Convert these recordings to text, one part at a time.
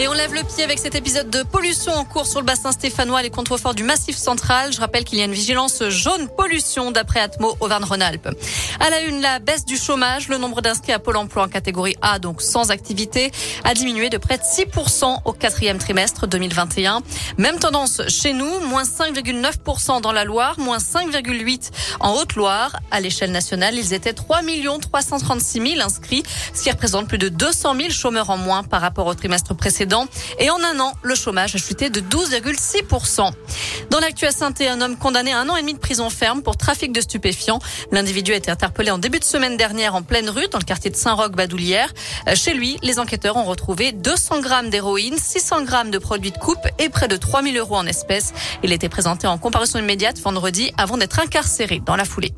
Et on lève le pied avec cet épisode de pollution en cours sur le bassin stéphanois, les contreforts du Massif central. Je rappelle qu'il y a une vigilance jaune pollution d'après Atmo Auvergne-Rhône-Alpes. À la une, la baisse du chômage. Le nombre d'inscrits à Pôle emploi en catégorie A, donc sans activité, a diminué de près de 6% au quatrième trimestre 2021. Même tendance chez nous, moins 5,9% dans la Loire, moins 5,8% en Haute-Loire. À l'échelle nationale, ils étaient 3 336 000 inscrits, ce qui représente plus de 200 000 chômeurs en moins par rapport au trimestre précédent. Et en un an, le chômage a chuté de 12,6%. Dans l'actu à saint un homme condamné à un an et demi de prison ferme pour trafic de stupéfiants. L'individu a été interpellé en début de semaine dernière en pleine rue dans le quartier de Saint-Roch-Badoulière. Chez lui, les enquêteurs ont retrouvé 200 grammes d'héroïne, 600 grammes de produits de coupe et près de 3000 euros en espèces. Il était présenté en comparution immédiate vendredi avant d'être incarcéré dans la foulée.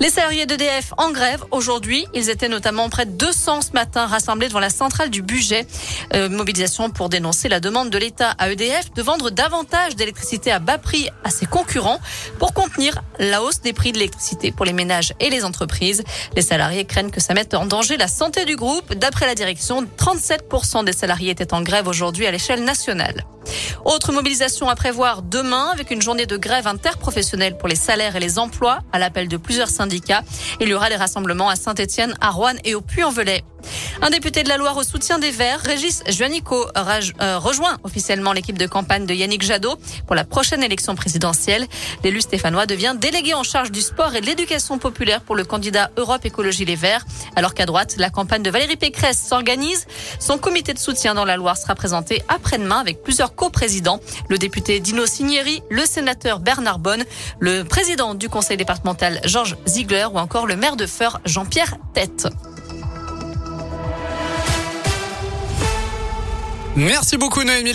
Les salariés d'EDF en grève aujourd'hui. Ils étaient notamment près de 200 ce matin rassemblés devant la centrale du budget. Euh, mobilisation pour dénoncer la demande de l'État à EDF de vendre davantage d'électricité à bas prix à ses concurrents pour contenir la hausse des prix de l'électricité pour les ménages et les entreprises. Les salariés craignent que ça mette en danger la santé du groupe. D'après la direction, 37% des salariés étaient en grève aujourd'hui à l'échelle nationale. Autre mobilisation à prévoir demain avec une journée de grève interprofessionnelle pour les salaires et les emplois à l'appel de plusieurs syndicats. Il y aura des rassemblements à Saint-Etienne, à Rouen et au Puy-en-Velay. Un député de la Loire au soutien des Verts, Régis Juanico, euh, rejoint officiellement l'équipe de campagne de Yannick Jadot pour la prochaine élection présidentielle. L'élu stéphanois devient délégué en charge du sport et de l'éducation populaire pour le candidat Europe Écologie Les Verts. Alors qu'à droite, la campagne de Valérie Pécresse s'organise. Son comité de soutien dans la Loire sera présenté après-demain avec plusieurs coprésidents. Le député Dino Signeri, le sénateur Bernard Bonne, le président du conseil départemental Georges Ziegler ou encore le maire de Feur Jean-Pierre Tête. Merci beaucoup Noémie